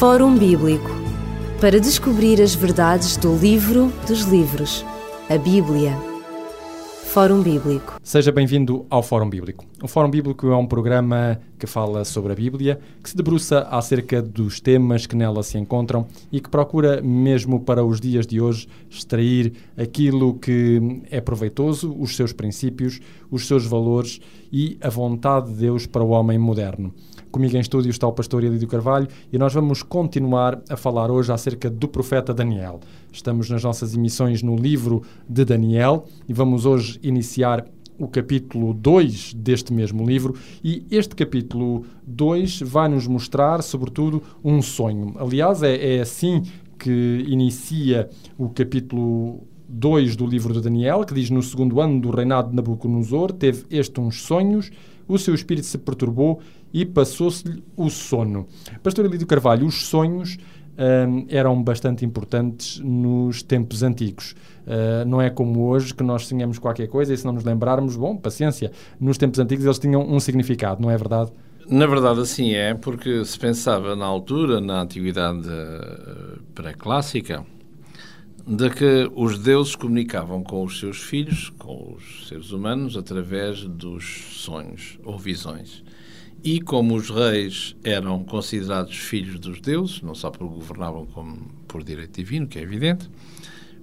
Fórum Bíblico para descobrir as verdades do livro dos livros, a Bíblia. Fórum Bíblico. Seja bem-vindo ao Fórum Bíblico. O Fórum Bíblico é um programa que fala sobre a Bíblia, que se debruça acerca dos temas que nela se encontram e que procura, mesmo para os dias de hoje, extrair aquilo que é proveitoso, os seus princípios, os seus valores e a vontade de Deus para o homem moderno. Comigo em estúdio está o pastor Elídio Carvalho e nós vamos continuar a falar hoje acerca do profeta Daniel. Estamos nas nossas emissões no livro de Daniel e vamos hoje iniciar o capítulo 2 deste mesmo livro e este capítulo 2 vai nos mostrar, sobretudo, um sonho. Aliás, é, é assim que inicia o capítulo 2 do livro de Daniel, que diz: No segundo ano do reinado de Nabucodonosor, teve este uns sonhos, o seu espírito se perturbou e passou-se-lhe o sono. Pastor Elídio Carvalho, os sonhos hum, eram bastante importantes nos tempos antigos. Uh, não é como hoje que nós sonhamos qualquer coisa e se não nos lembrarmos, bom, paciência. Nos tempos antigos eles tinham um significado, não é verdade? Na verdade, assim é, porque se pensava na altura, na antiguidade eh, pré-clássica, de que os deuses comunicavam com os seus filhos, com os seres humanos, através dos sonhos ou visões. E como os reis eram considerados filhos dos deuses, não só porque governavam como por direito divino, que é evidente,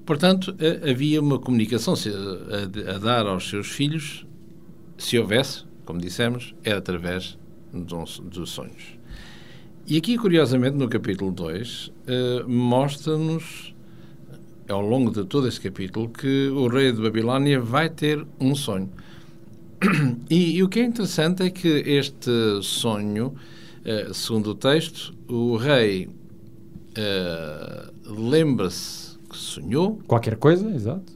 portanto, havia uma comunicação a, dar aos seus filhos, se houvesse, como dissemos, era através dos sonhos. E aqui, curiosamente, no capítulo 2, eh, mostra-nos, ao longo de todo este capítulo, que o rei de Babilónia vai ter um sonho. E, e, o que é interessante é que este sonho, uh, segundo o texto, o rei uh, lembra-se que sonhou. Qualquer coisa, exato.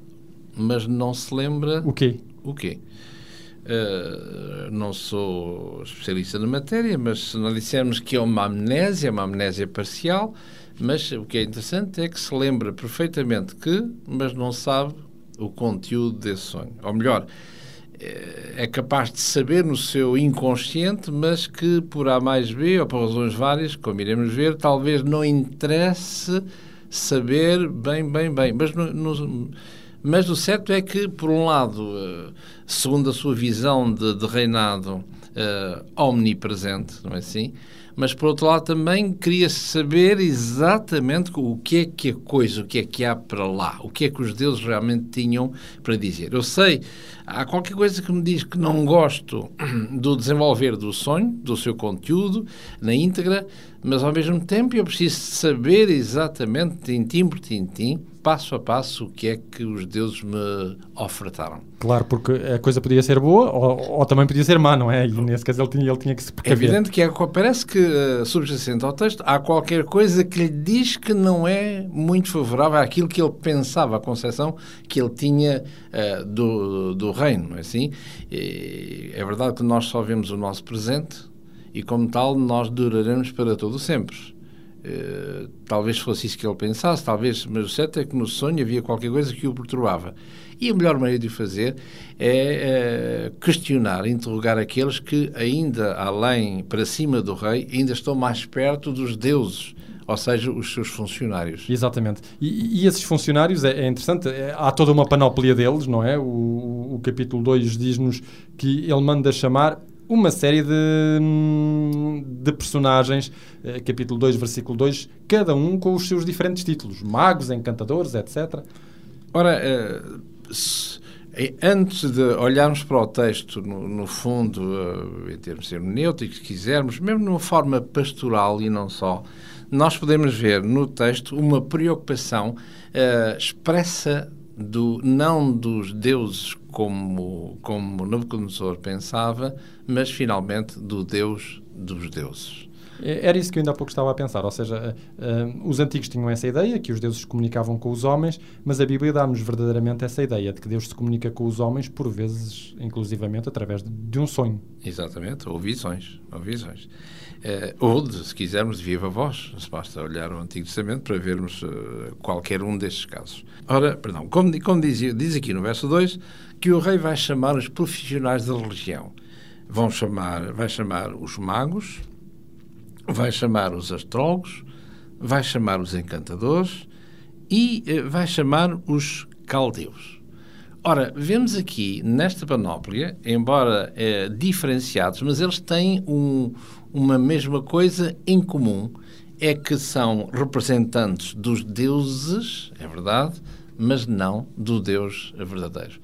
Mas não se lembra. O quê? O quê? Uh, não sou especialista na matéria, mas se nós dissermos que é uma amnésia, uma amnésia parcial, mas o que é interessante é que se lembra perfeitamente que, mas não sabe o conteúdo desse sonho. Ou melhor, é capaz de saber no seu inconsciente, mas que por A mais B, ou por razões várias, como iremos ver, talvez não interesse saber bem, bem, bem. Mas, no, no, mas o certo é que, por um lado, eh, segundo a sua visão de, de reinado uh, omnipresente, não é assim? Mas por outro lado também queria saber exatamente o que é que a coisa, o que é que há para lá, o que é que os deuses realmente tinham para dizer. Eu sei, há qualquer coisa que me diz que não gosto do desenvolver do sonho, do seu conteúdo, na íntegra, mas ao mesmo tempo eu preciso saber exatamente, tintim por tintim, passo a passo, o que é que os deuses me ofertaram. Claro, porque a coisa podia ser boa ou, ou também podia ser má, não é? E nesse caso ele tinha, ele tinha que se precaver. É evidente que é, parece que, uh, subjacente ao texto, há qualquer coisa que lhe diz que não é muito favorável àquilo que ele pensava, a concepção que ele tinha uh, do, do reino, não é assim? E é verdade que nós só vemos o nosso presente, e como tal nós duraremos para todo sempre. Uh, talvez fosse isso que ele pensasse, talvez, mas o certo é que no sonho havia qualquer coisa que o perturbava. E a melhor maneira de o fazer é uh, questionar, interrogar aqueles que ainda além, para cima do rei, ainda estão mais perto dos deuses, ou seja, os seus funcionários. Exatamente. E, e esses funcionários, é, é interessante, é, há toda uma panóplia deles, não é? O, o capítulo 2 diz-nos que ele manda chamar uma série de, de personagens, eh, capítulo 2, versículo 2, cada um com os seus diferentes títulos, magos, encantadores, etc. Ora, eh, eh, antes de olharmos para o texto, no, no fundo, em termos hermenêuticos, se quisermos, mesmo numa forma pastoral e não só, nós podemos ver no texto uma preocupação expressa do, não dos deuses como, como Nabucodonosor pensava, mas finalmente do Deus dos deuses. É, era isso que eu ainda há pouco estava a pensar, ou seja, uh, os antigos tinham essa ideia, que os deuses se comunicavam com os homens, mas a Bíblia dá-nos verdadeiramente essa ideia de que Deus se comunica com os homens, por vezes, inclusivamente, através de, de um sonho. Exatamente, ou visões, ou visões. Uh, ou, de, se quisermos, de viva voz. Basta olhar o Antigo Testamento para vermos uh, qualquer um destes casos. Ora, perdão, como, como diz, diz aqui no verso 2, que o rei vai chamar os profissionais da religião. Vão chamar, vai chamar os magos, vai chamar os astrólogos, vai chamar os encantadores e uh, vai chamar os caldeus. Ora, vemos aqui nesta panóplia, embora eh, diferenciados, mas eles têm um, uma mesma coisa em comum: é que são representantes dos deuses, é verdade, mas não do Deus verdadeiro.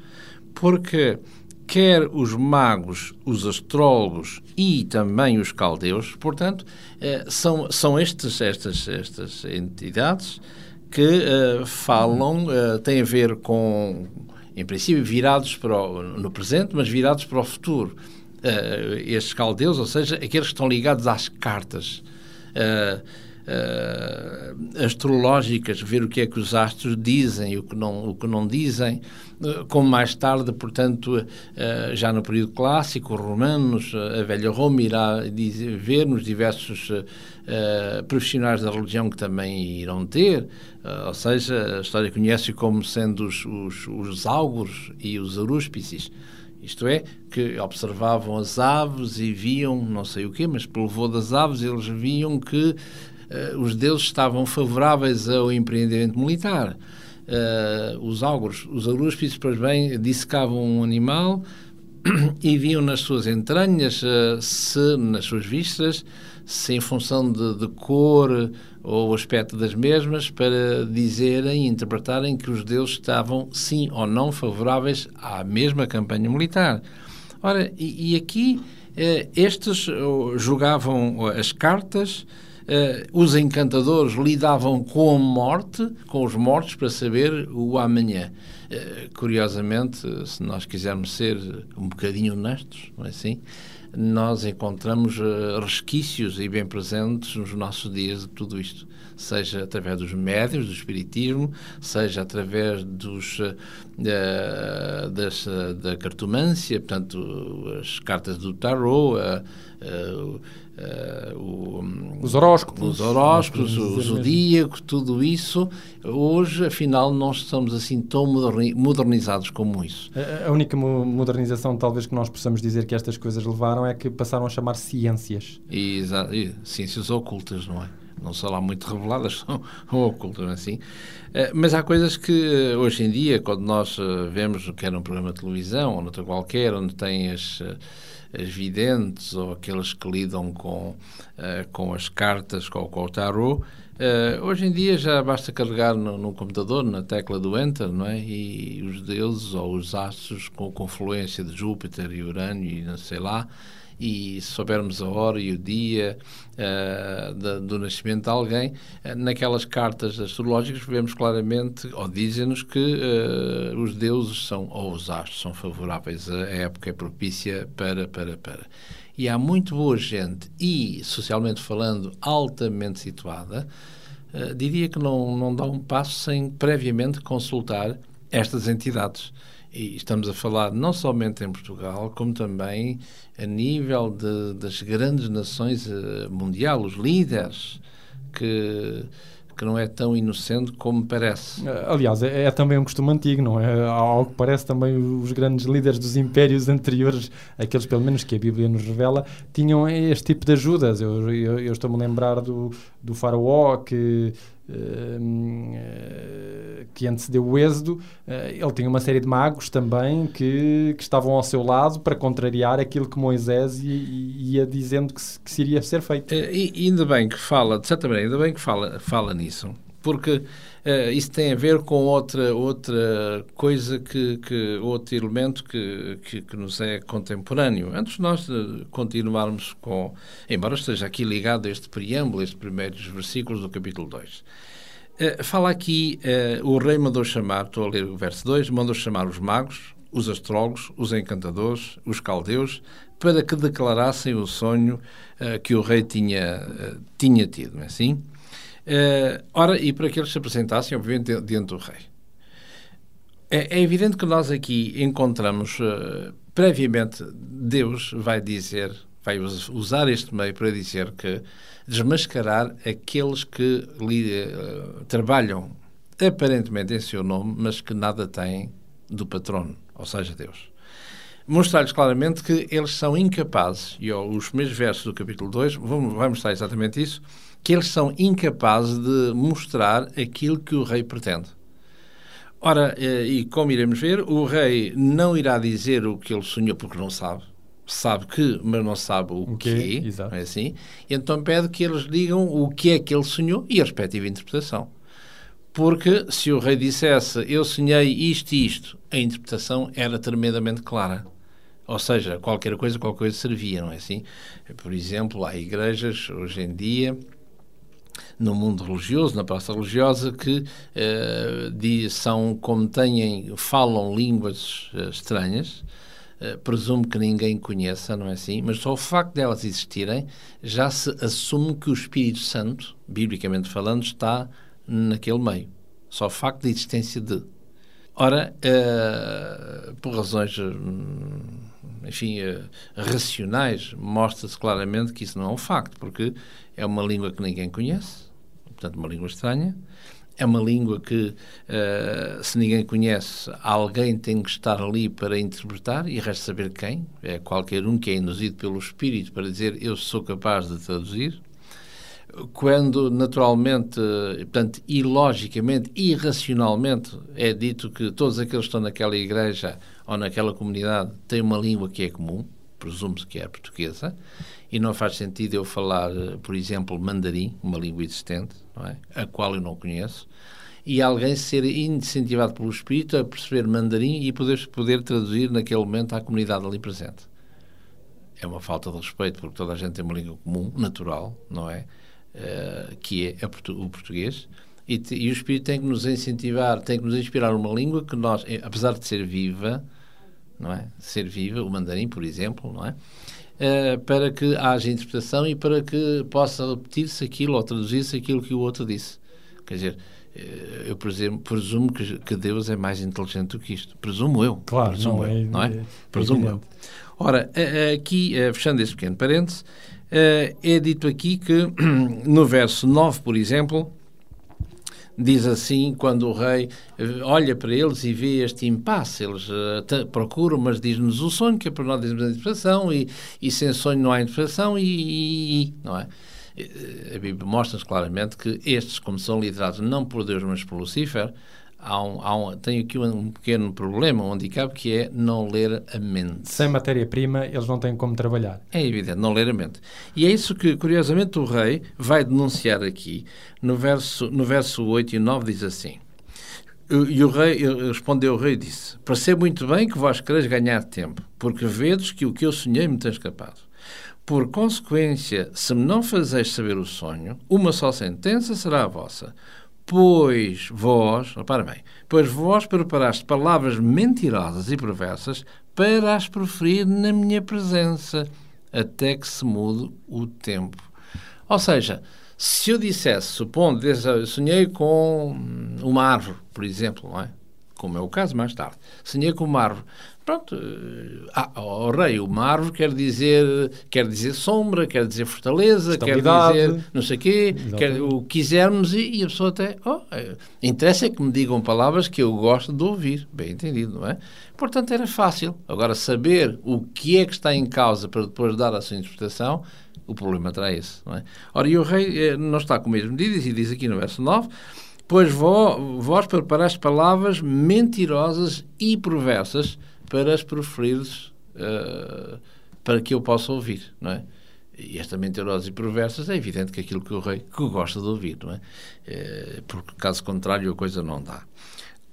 Porque quer os magos, os astrólogos e também os caldeus, portanto, eh, são, são estes, estas, estas entidades que uh, falam, uh, têm a ver com em princípio, virados o, no presente, mas virados para o futuro. Uh, estes caldeus, ou seja, aqueles que estão ligados às cartas uh, uh, astrológicas, ver o que é que os astros dizem o que não, o que não dizem, como mais tarde, portanto, já no período clássico, os romanos, a velha Roma irá dizer, ver nos diversos profissionais da religião que também irão ter, ou seja, a história conhece como sendo os, os, os e os arúspices. Isto é, que observavam as aves e viam, não sei o quê, mas pelo voo das aves eles viam que uh, os deuses estavam favoráveis ao empreendimento militar. Uh, os áuguros, os arúspices, pois bem, dissecavam um animal e viam nas suas entranhas, uh, se nas suas vistas, se em função de, de cor ou aspecto das mesmas, para dizerem e interpretarem que os deuses estavam, sim ou não, favoráveis à mesma campanha militar. Ora, e, e aqui eh, estes jogavam as cartas, eh, os encantadores lidavam com a morte, com os mortos, para saber o amanhã. Eh, curiosamente, se nós quisermos ser um bocadinho honestos, não é assim? Nós encontramos uh, resquícios e bem presentes nos nossos dias de tudo isto, seja através dos médios, do espiritismo, seja através dos, uh, das, uh, da cartomância, portanto, as cartas do tarot, Uh, o, os horóscopos, os horóscopos, o zodíaco, tudo isso. Hoje, afinal, não estamos assim tão modernizados como isso. A, única modernização, talvez, que nós possamos dizer que estas coisas levaram é que passaram a chamar ciências. Exato, ciências ocultas, não é? Não são lá muito reveladas, são ocultas, assim. Eh, mas há coisas que eh, hoje em dia, quando nós vemos, quer num programa de televisão ou noutra qualquer, onde tem as as videntes ou aqueles que lidam com, com as cartas, com, com o tarot, uh, hoje em dia já basta carregar no, no, computador, na tecla do Enter, não é? E os deuses ou os astros com confluência de Júpiter e Urânio e não sei lá, e soubermos a hora e o dia uh, de, do nascimento de alguém, uh, naquelas cartas astrológicas vemos claramente, ou dizem-nos que uh, os deuses são, ou os astros são favoráveis, a época é propícia para, para, para. E há muito boa gente, e socialmente falando, altamente situada, diria que não, não dá um passo sem previamente consultar estas entidades. E estamos a falar não somente em Portugal, como também a nível de, das grandes nações uh, mundial, os líderes, que, que não é tão inocente como parece. Eh, aliás, é, é, também um costume antigo, não é? Ao que parece também os grandes líderes dos impérios anteriores, aqueles pelo menos que a Bíblia nos revela, tinham este tipo de ajudas. Eu, eu, eu estou-me a lembrar do, do faraó que que antecedeu o êxodo, eh, ele tinha uma série de magos também que, que estavam ao seu lado para contrariar aquilo que Moisés ia, ia dizendo que, que se iria ser feito. Eh, e, ainda bem que fala, de certa maneira, ainda bem que fala, fala nisso, porque uh, isso tem a ver com outra, outra coisa, que, que outro elemento que, que, que, nos é contemporâneo. Antes de nós continuarmos com, embora esteja aqui ligado a este preâmbulo, estes primeiros versículos do capítulo 2. Uh, eh, fala aqui, uh, o rei mandou chamar, estou a ler o verso 2, mandou chamar os magos, os astrólogos, os encantadores, os caldeus, para que declarassem o sonho que o rei tinha, tinha tido, não é assim? Uh, ora, e para que eles se apresentassem, obviamente, diante do rei. É, é evidente que nós aqui encontramos, uh, previamente, Deus vai dizer, vai usar este meio para dizer que desmascarar aqueles que uh, trabalham aparentemente em seu nome, mas que nada têm do patrono, ou seja, Deus. mostrar-lhes claramente que eles são incapazes, e os primeiros versos do capítulo 2 vão, mostrar exatamente isso, que eles são incapazes de mostrar aquilo que o rei pretende. Ora, eh, e como iremos ver, o rei não irá dizer o que ele sonhou porque não sabe. Sabe que, mas não sabe o, o que, Exato. é assim. Então pede que eles digam o que é que ele sonhou e a respectiva interpretação. Porque se o rei dissesse eu sonhei isto e isto, a interpretação era tremendamente clara. Ou seja, qualquer coisa, qualquer coisa servia, não é assim? Por exemplo, há igrejas hoje em dia no mundo religioso, na praça religiosa, que uh, são como têm, falam línguas uh, estranhas, uh, presumo que ninguém conheça, não é assim? Mas só o facto delas existirem já se assume que o Espírito Santo, biblicamente falando, está naquele meio. Só o facto da existência de. Ora, por razões, enfim, racionais, mostra-se claramente que isso não é um facto, porque é uma língua que ninguém conhece, portanto, uma língua estranha. É uma língua que, uh, se ninguém conhece, alguém tem que estar ali para interpretar e resta saber quem. É qualquer um que é induzido pelo Espírito para dizer eu sou capaz de traduzir. Quando, naturalmente, portanto, ilogicamente, irracionalmente, é dito que todos aqueles que estão naquela igreja ou naquela comunidade têm uma língua que é comum, presume-se que é a portuguesa, e não faz sentido eu falar, por exemplo, mandarim, uma língua existente, é? a qual eu não conheço, e alguém ser incentivado pelo espírito a perceber mandarim e poder, poder traduzir naquele momento à comunidade ali presente. É uma falta de respeito, porque toda a gente tem uma língua comum, natural, não é? Uh, que é o português. E, e, o espírito tem que nos incentivar, tem que nos inspirar uma língua que nós, eh, apesar de ser viva, não é? Ser viva, o mandarim, por exemplo, não é? Uh, para que haja interpretação e para que possa repetir-se aquilo ou traduzir-se aquilo que o outro disse. Quer dizer, uh, eu presumo, presumo que, que, Deus é mais inteligente do que isto. Presumo eu. Claro, presumo não, eu, é, não é? é presumo eu. Ora, aqui, fechando este pequeno parênteses, é dito aqui que no verso 9, por exemplo, diz assim, quando o rei eh, olha para eles e vê este impasse, eles uh, procuram, mas diz-nos o sonho, que é para nós dizemos a interpretação, e, e sem sonho não há interpretação, e, e não é? Eh, a Bíblia mostra-nos claramente que estes, como são liderados não por Deus, mas por Lucifer, há um, há um, tenho aqui um pequeno problema, um handicap, que é não ler a mente. Sem matéria-prima, eles não têm como trabalhar. É evidente, não ler a mente. E é isso que, curiosamente, o rei vai denunciar aqui. No verso, no verso 8 e 9 diz assim... E o rei respondeu o rei e disse: Percebo muito bem que vós quereis ganhar tempo, porque vedes que o que eu sonhei me tem escapado. Por consequência, se me não fazeis saber o sonho, uma só sentença será a vossa Pois vós, repara bem, pois vós preparaste palavras mentirosas e perversas para as proferir na minha presença, até que se mude o tempo. Ou seja, se eu dissesse, supondo, eu sonhei com uma árvore, por exemplo, não é? como é o caso mais tarde, sonhei com uma árvore. Pronto, ah, oh, rei, uma árvore quer dizer, quer dizer sombra, quer dizer fortaleza, quer dizer não sei quê, quer, o que quisermos e, e, a pessoa até, oh, interessa é que me digam palavras que eu gosto de ouvir, bem entendido, não é? Portanto, era fácil. Agora, saber o que é que está em causa para depois dar a sua interpretação, o problema terá esse, não é? Ora, e o rei eh, não está com mesmo medidas e diz aqui no verso 9, pois vós, vós preparaste palavras mentirosas e perversas para as proferir uh, para que eu possa ouvir, não é? E esta mentirosas e perversas é evidente que aquilo que o rei que gosta de ouvir, não é? Uh, porque caso contrário a coisa não dá.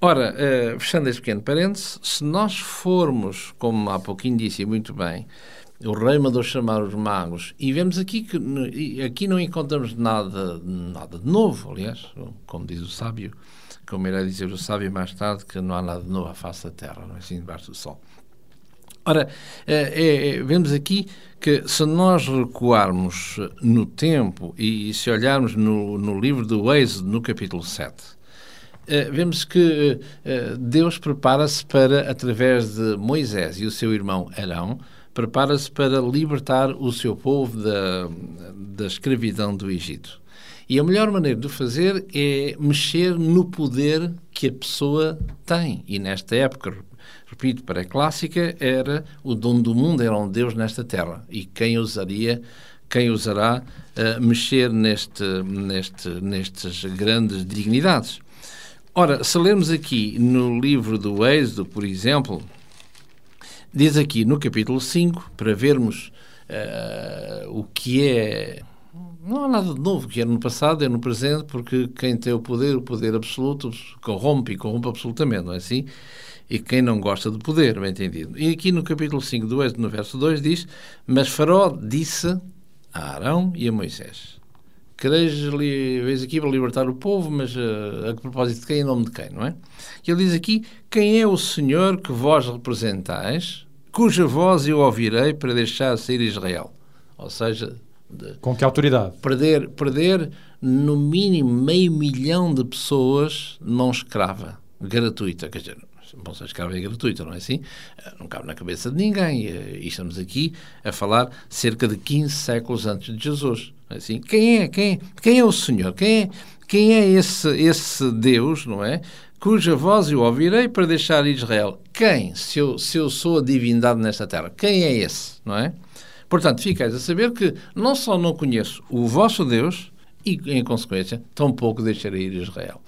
Ora, uh, fechando este pequeno parênteses, se nós formos, como há pouquinho disse muito bem, o rei mandou chamar os magos e vemos aqui que aqui não encontramos nada, nada de novo, aliás, como diz o sábio, como irá dizer o sábio mais tarde, que não há nada de novo à face da terra, não é assim debaixo do sol. Ora, é, é, vemos aqui que se nós recuarmos no tempo e, se olharmos no, no livro do Êxodo, no capítulo 7, é, vemos que Deus prepara-se para, através de Moisés e o seu irmão Arão, prepara-se para libertar o seu povo da, da escravidão do Egito. E a melhor maneira de o fazer é mexer no poder que a pessoa tem. E nesta época, repito, pré-clássica, era o dono do mundo, era um Deus nesta terra. E quem usaria, quem usará uh, mexer neste, neste, nestas grandes dignidades? Ora, se lermos aqui no livro do Êxodo, por exemplo, diz aqui no capítulo 5, para vermos uh, o que é não há nada de novo que é no passado, é no presente, porque quem tem o poder, o poder absoluto, corrompe e corrompe absolutamente, não é assim? E quem não gosta de poder, bem entendido. E aqui no capítulo 5 do Êxodo, no verso 2, diz: Mas Faraó disse a Arão e a Moisés: Quereis vez aqui para libertar o povo, mas uh, a propósito de quem, em nome de quem, não é? E ele diz aqui: Quem é o Senhor que vós representais, cuja voz eu ouvirei para deixar sair Israel? Ou seja, de Com que autoridade? Perder, perder no mínimo meio milhão de pessoas mão escrava, gratuita. Quer dizer, bom, se a escrava é gratuita, não é assim? Eh, não cabe na cabeça de ninguém. Eh, e estamos aqui a falar cerca de 15 séculos antes de Jesus. Não é assim? Quem é? Quem é? Quem é o Senhor? Quem é, quem é esse, esse Deus, não é? Cuja voz eu ouvirei para deixar Israel. Quem? Se eu, se eu sou a divindade nesta terra. Quem é esse, não é? Portanto, ficais a saber que não só não conheço o vosso Deus, e, em consequência, tampouco deixarei ir Israel.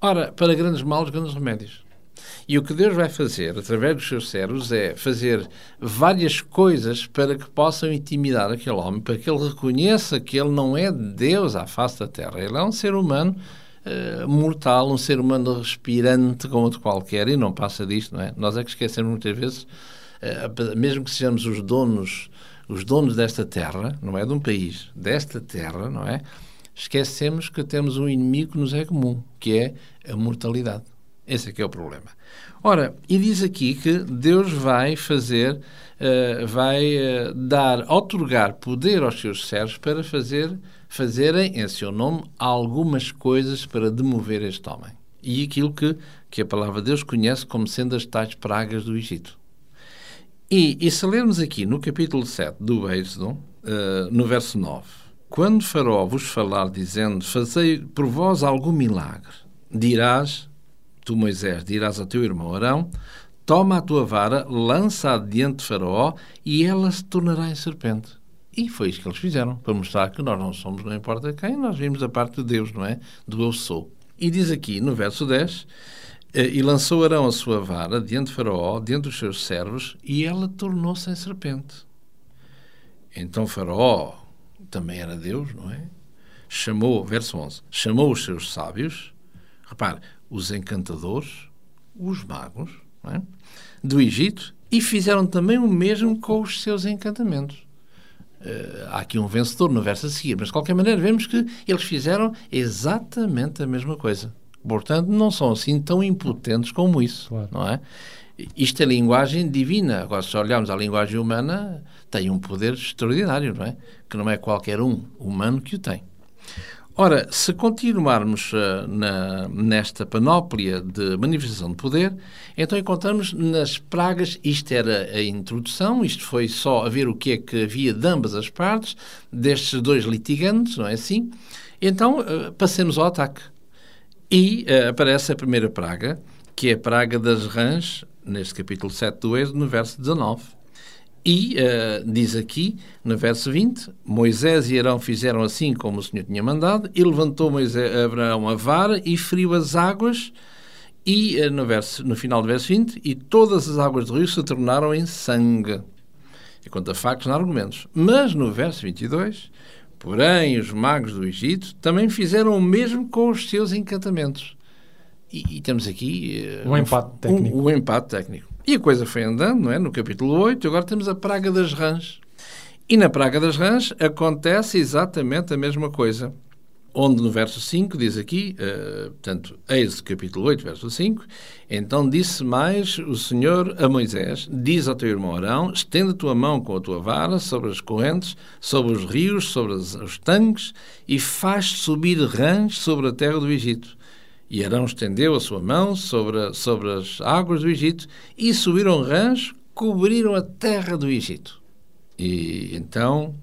Ora, para grandes males, grandes remédios. E o que Deus vai fazer, através dos seus servos, é fazer várias coisas para que possam intimidar aquele homem, para que ele reconheça que ele não é Deus à face da terra. Ele é um ser humano uh, mortal, um ser humano respirante como outro qualquer, e não passa disto, não é? Nós é que esquecemos muitas vezes, uh, mesmo que sejamos os donos os donos desta terra, não é de um país, desta terra, não é? Esquecemos que temos um inimigo que nos é comum, que é a mortalidade. Esse é que é o problema. Ora, e diz aqui que Deus vai fazer, uh, vai uh, dar, otorgar poder aos seus servos para fazer, fazerem em seu nome algumas coisas para demover este homem. E aquilo que, que a palavra de Deus conhece como sendo as tais pragas do Egito. E, e se lermos aqui no capítulo 7 do Êxodo, uh, no verso 9, quando Faraó vos falar dizendo, fazei por vós algum milagre, dirás, tu Moisés, dirás ao teu irmão Arão, toma a tua vara, lança-a diante de Faraó e ela se tornará em serpente. E foi isso que eles fizeram, para mostrar que nós não somos, não importa quem, nós vimos da parte de Deus, não é? Do eu sou. E diz aqui no verso 10: eh, e lançou Arão a sua vara diante de Faraó, diante dos seus servos, e ela tornou-se em serpente. Então Faraó também era Deus, não é? Chamou, verso 11, chamou os seus sábios, repare, os encantadores, os magos, é? do Egito, e fizeram também o mesmo com os seus encantamentos. Uh, há aqui um vencedor no verso a seguir, mas de qualquer maneira vemos que eles fizeram exatamente a mesma coisa. Portanto, não são assim tão impotentes como isso, claro. não é? Isto é linguagem divina. Agora, se olharmos a linguagem humana, tem um poder extraordinário, não é? Que não é qualquer um humano que o tem. Ora, se continuarmos uh, na, nesta panóplia de manifestação de poder, então encontramos nas pragas, isto era a introdução, isto foi só a ver o que é que havia de ambas as partes, destes dois litigantes, não é assim? Então, uh, passemos ao ataque. E uh, aparece a primeira praga, que é a praga das rãs, neste capítulo 7 do Êxodo, no verso 19. E uh, diz aqui, no verso 20, Moisés e Arão fizeram assim como o Senhor tinha mandado, e levantou Moisés, Abraão a vara e feriu as águas, e uh, no, verso, no final do verso 20, e todas as águas do rio se tornaram em sangue. E conta factos e argumentos. Mas no verso 22, Porém, os magos do Egito também fizeram o mesmo com os seus encantamentos. E, e temos aqui uh, um empate técnico. Um, um, empate técnico. E a coisa foi andando, não é? No capítulo 8, agora temos a praga das rãs. E na praga das rãs acontece exatamente a mesma coisa onde no verso 5 diz aqui, uh, portanto, Êxodo capítulo 8, verso 5, então disse mais o Senhor a Moisés, diz ao teu irmão Arão, estende a tua mão com a tua vara sobre as correntes, sobre os rios, sobre as, os tanques, e faz subir rãs sobre a terra do Egito. E Arão estendeu a sua mão sobre, sobre as águas do Egito, e subiram rãs, cobriram a terra do Egito. E então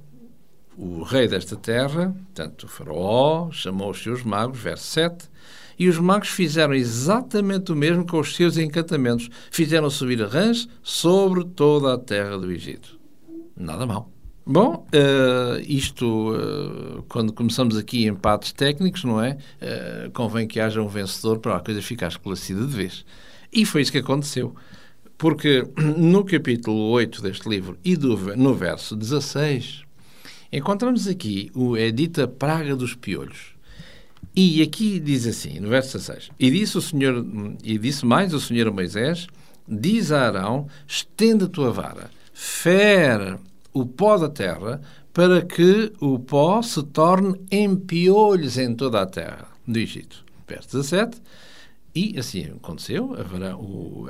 o rei desta terra, tanto o faraó, chamou os seus magos, verso 7, e os magos fizeram exatamente o mesmo com os seus encantamentos. Fizeram subir rãs sobre toda a terra do Egito. Nada mal. Bom, uh, isto, uh, quando começamos aqui empates técnicos, não é? Uh, convém que haja um vencedor para a coisa ficar esclarecida de vez. E foi isso que aconteceu. Porque no capítulo 8 deste livro e do, no verso 16, encontramos aqui o, dita praga dos piolhos. E aqui diz assim, no verso 16, e disse o Senhor, e disse mais o Senhor a Moisés, diz a Arão, estende a tua vara, fere o pó da terra, para que o pó se torne em piolhos em toda a terra do Egito. Verso 17. E assim aconteceu. O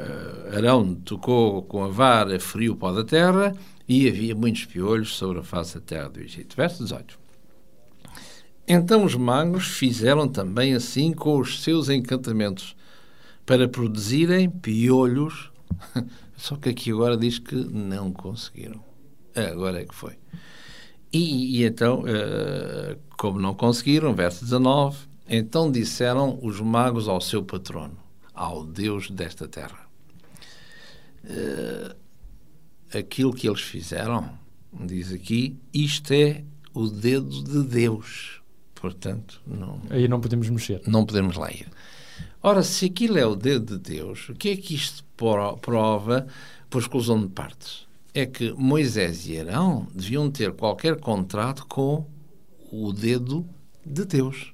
Arão tocou com a vara, feriu o pó da terra e havia muitos piolhos sobre a face da terra do Egito. Verso 18. Então os magos fizeram também assim com os seus encantamentos, para produzirem piolhos. Só que aqui agora diz que não conseguiram. Agora é que foi. E, e então, uh, como não conseguiram, verso 19, então disseram os magos ao seu patrono, ao Deus desta terra. Uh, aquilo que eles fizeram, diz aqui, isto é o dedo de Deus. Portanto, não. Aí não podemos mexer. Não podemos lá ir. Ora, se aquilo é o dedo de Deus, o que é que isto prova por exclusão de partes? é que Moisés e Arão deviam ter qualquer contrato com o dedo de Deus.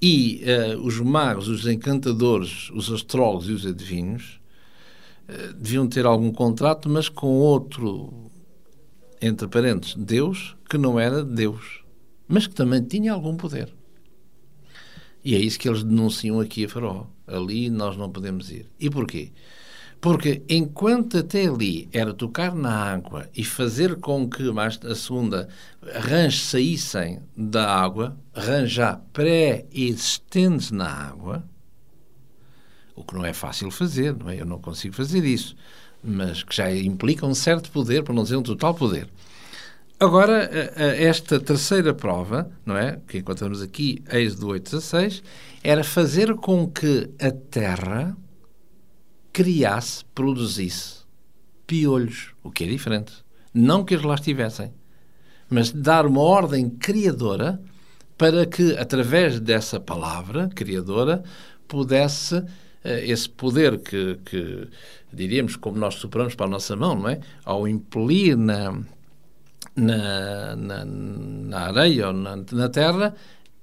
E uh, os magos, os encantadores, os astrólogos e os adivinhos deviam ter algum contrato, mas com outro, entre parentes, Deus, que não era Deus, mas que também tinha algum poder. E é isso que eles denunciam aqui a Faraó. Ali nós não podemos ir. E porquê? Porque enquanto até ali era tocar na água e fazer com que mais a segunda rãs saíssem da água, rãs já pré-existentes na água, o que não é fácil fazer, não é? Eu não consigo fazer isso, mas que já implica um certo poder, para não dizer um total poder. Agora, esta terceira prova, não é? Que encontramos aqui, Êxodo 8.16, era fazer com que a terra criasse, produzisse piolhos, o que é diferente. Não que eles lá estivessem, mas dar uma ordem criadora para que, através dessa palavra criadora, pudesse eh, esse poder que, que, diríamos, como nós superamos para a nossa mão, não é? Ao impelir na, na, na, na areia ou na, na terra,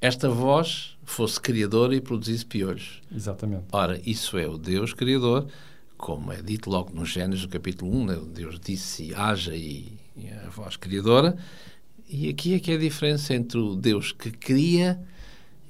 esta voz fosse criadora e produzisse piolhos. Exatamente. Ora, isso é o Deus criador, como é dito logo no Gênesis, no capítulo 1, né? Deus disse haja e, e a voz criadora. E aqui é que é a diferença entre o Deus que cria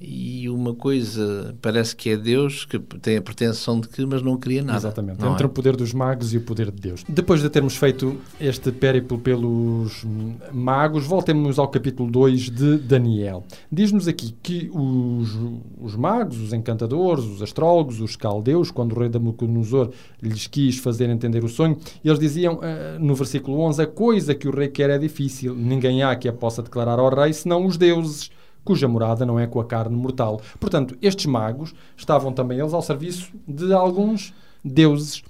e uma coisa parece que é Deus que tem a pretensão de que, mas não cria nada. Exatamente. Não Entre é? o poder dos magos e o poder de Deus. Depois de termos feito este périplo pelos magos, voltemos ao capítulo 2 de Daniel. Diz-nos aqui que os, os magos, os encantadores, os astrólogos, os caldeus, quando o rei da Nabucodonosor lhes quis fazer entender o sonho, eles diziam uh, no versículo 11: A coisa que o rei quer é difícil, ninguém há que a possa declarar ao rei senão os deuses cuja morada não é com a carne mortal. Portanto, estes magos estavam também eles ao serviço de alguns deuses.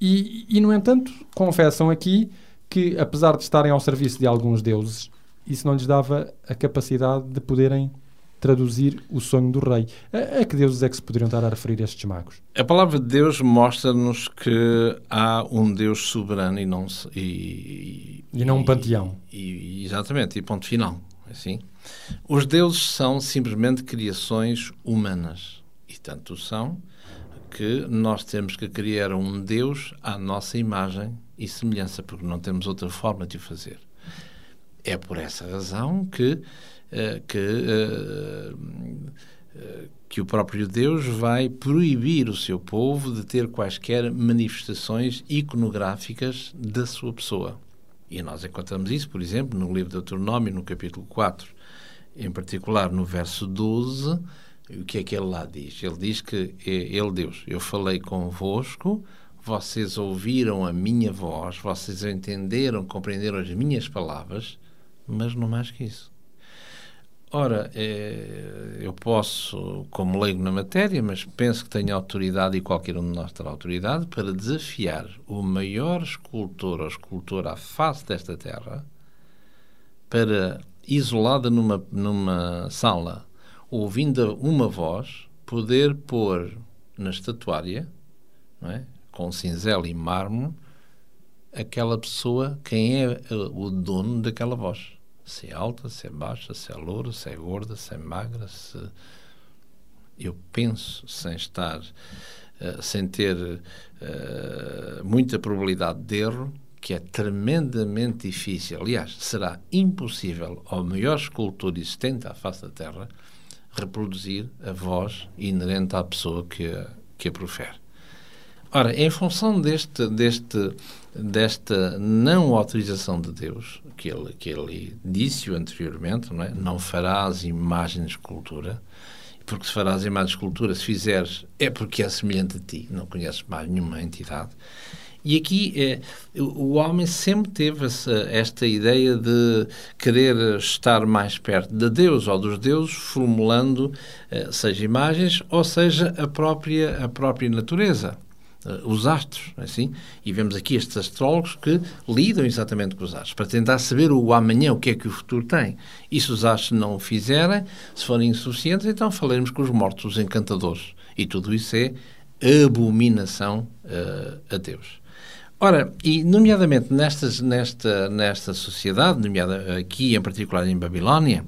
E, e, no entanto, confessam aqui que, apesar de estarem ao serviço de alguns deuses, isso não lhes dava a capacidade de poderem traduzir o sonho do rei. A, a que deuses é que se poderiam estar a referir estes magos? A palavra de Deus mostra-nos que há um Deus soberano e não e, e, e não um panteão. E, exatamente, e ponto final. Assim. Os deuses são simplesmente criações humanas. E tanto são que nós temos que criar um Deus à nossa imagem e semelhança, porque não temos outra forma de o fazer. É por essa razão que, uh, que, uh, uh, que o próprio Deus vai proibir o seu povo de ter quaisquer manifestações iconográficas da sua pessoa. E nós encontramos isso, por exemplo, no livro de Deuteronômio, no capítulo 4, em particular no verso 12, o que é que ele lá diz? Ele diz que ele, Deus, eu falei convosco, vocês ouviram a minha voz, vocês entenderam, compreenderam as minhas palavras, mas não mais que isso. Ora, é, eu posso, como leigo na matéria, mas penso que tenho autoridade e qualquer um de nós terá autoridade para desafiar o maior escultor ou escultora à face desta terra para, isolada numa, numa sala, ouvindo uma voz, poder pôr na estatuária, é? com cinzel e mármore, aquela pessoa, quem é o dono daquela voz. Se é alta, se é baixa, se é loura, se é gorda, se é magra, se... Eu penso, sem estar, uh, sem ter uh, muita probabilidade de erro, que é tremendamente difícil, aliás, será impossível ao maior escultor existente à face da Terra reproduzir a voz inerente à pessoa que a, que a profere. Ora, em função deste, deste, desta não autorização de Deus, que ele, que ele disse anteriormente, não, é? não farás imagens de escultura, porque se farás imagens de escultura, se fizeres, é porque é semelhante a ti, não conheces mais nenhuma entidade. E aqui é, o homem sempre teve essa, esta ideia de querer estar mais perto de Deus ou dos deuses, formulando eh, seja imagens ou seja a própria, a própria natureza. Uh, os astros, é assim? E vemos aqui estes astrólogos que lidam exatamente com os astros, para tentar saber o amanhã, o que é que o futuro tem. E se os astros não o fizerem, se forem insuficientes, então falaremos com os mortos, os encantadores. E tudo isso é abominação uh, a Deus. Ora, e nomeadamente nestas, nesta, nesta sociedade, nomeada aqui em particular em Babilónia,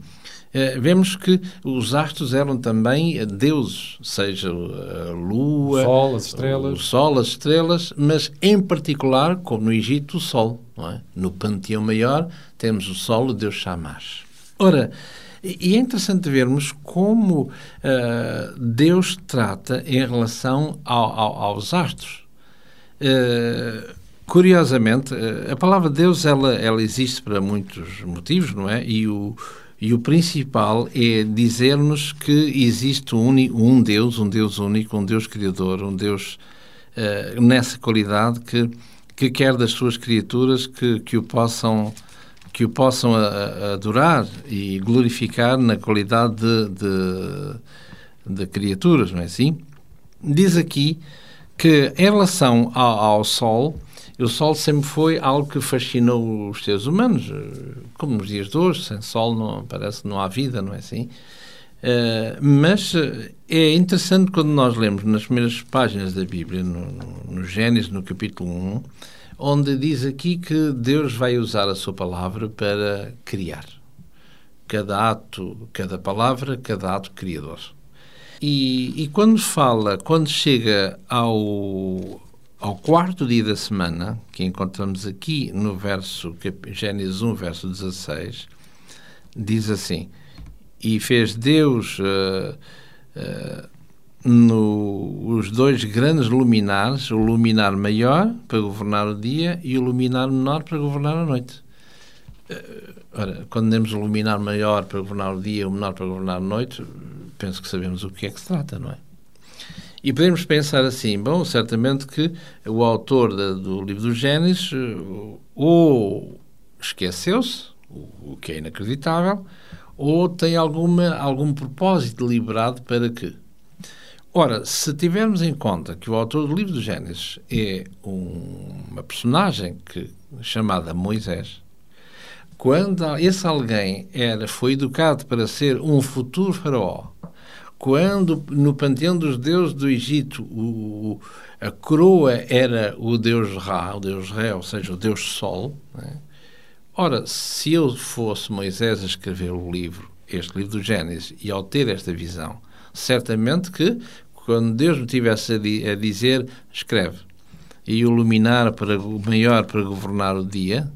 vemos que os astros eram também deuses, seja a lua, o sol, as estrelas. o sol, as estrelas, mas em particular, como no Egito, o sol. É? No panteão maior temos o sol, o deus Shamash. Ora, e é interessante vermos como uh, Deus trata em relação ao, ao, aos astros. Uh, curiosamente, a palavra Deus ela, ela existe para muitos motivos, não é? E o, e o principal é dizer-nos que existe um, um, Deus, um Deus único, um Deus criador, um Deus uh, nessa qualidade que, que quer das suas criaturas que, que o possam que o possam adorar e glorificar na qualidade de, de, de, criaturas, não é assim? Diz aqui que em relação ao, ao Sol, o Sol sempre foi algo que fascinou os seres humanos, como nos dias de hoje, sem Sol não, parece que não há vida, não é assim? Uh, mas eh, é interessante quando nós lemos nas primeiras páginas da Bíblia, no, no Gênesis, no capítulo 1, onde diz aqui que Deus vai usar a sua palavra para criar. Cada ato, cada palavra, cada ato criador. E, e quando fala, quando chega ao, ao quarto dia da semana, que encontramos aqui no verso, Gênesis 1, verso 16, diz assim: E fez Deus uh, uh, no, os dois grandes luminares, o luminar maior para governar o dia e o luminar menor para governar a noite. Uh, ora, quando temos o luminar maior para governar o dia e o menor para governar a noite, penso que sabemos o que é que se trata, não é? E podemos pensar assim, bom, certamente que o autor da, do livro do Gênesis eh, ou esqueceu-se, o, que é inacreditável, ou tem alguma, algum propósito deliberado para que. Ora, se tivermos em conta que o autor do livro do Gênesis é um, uma personagem que, chamada Moisés, quando esse alguém era, foi educado para ser um futuro faraó, quando no panteão dos deuses do Egito o, a coroa era o deus Ra, o deus Ré, ou seja, o deus Sol, né? ora, se eu fosse Moisés a escrever o livro, este livro do Gênesis, e ao ter esta visão, certamente que quando Deus me tivesse a, a dizer, escreve, e o luminar para o maior para governar o dia,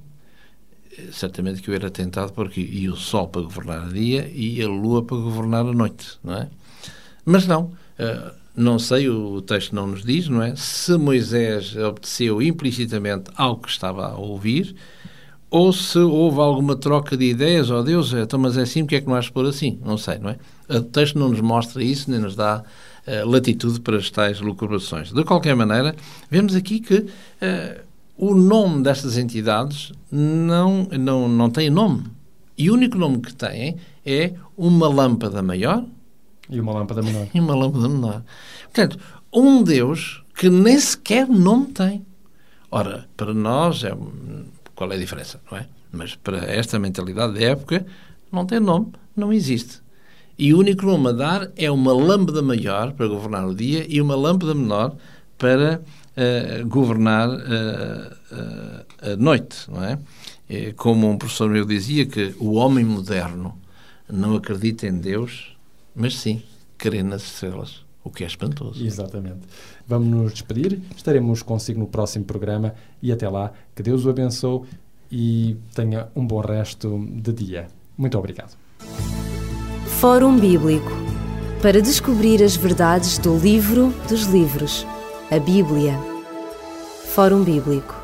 certamente que eu era tentado porque e o sol para governar o dia e a lua para governar a noite, não é? Mas não, uh, não sei, o texto não nos diz, não é? Se Moisés obedeceu implicitamente ao que estava a ouvir, ou se houve alguma troca de ideias, oh Deus, então, mas é assim, porque é que não vais pôr assim? Não sei, não é? O texto não nos mostra isso, nem nos dá uh, latitude para as tais lucubrações. De qualquer maneira, vemos aqui que uh, o nome destas entidades não, não, não tem nome. E o único nome que têm é uma lâmpada maior e uma lâmpada menor. E uma lâmpada menor. Portanto, um Deus que nem sequer nome tem. Ora, para nós, é, qual é a diferença, não é? Mas para esta mentalidade da época, não tem nome, não existe. E o único nome a dar é uma lâmpada maior para governar o dia e uma lâmpada menor para uh, governar uh, uh, a noite, não é? Como um professor meu dizia que o homem moderno não acredita em Deus, mas sim crê nas estrelas, o que é espantoso. Exatamente. Vamos nos despedir, estaremos consigo no próximo programa e até lá, que Deus o abençoe e tenha um bom resto de dia. Muito obrigado. Fórum Bíblico para descobrir as verdades do livro dos livros, a Bíblia. Fórum Bíblico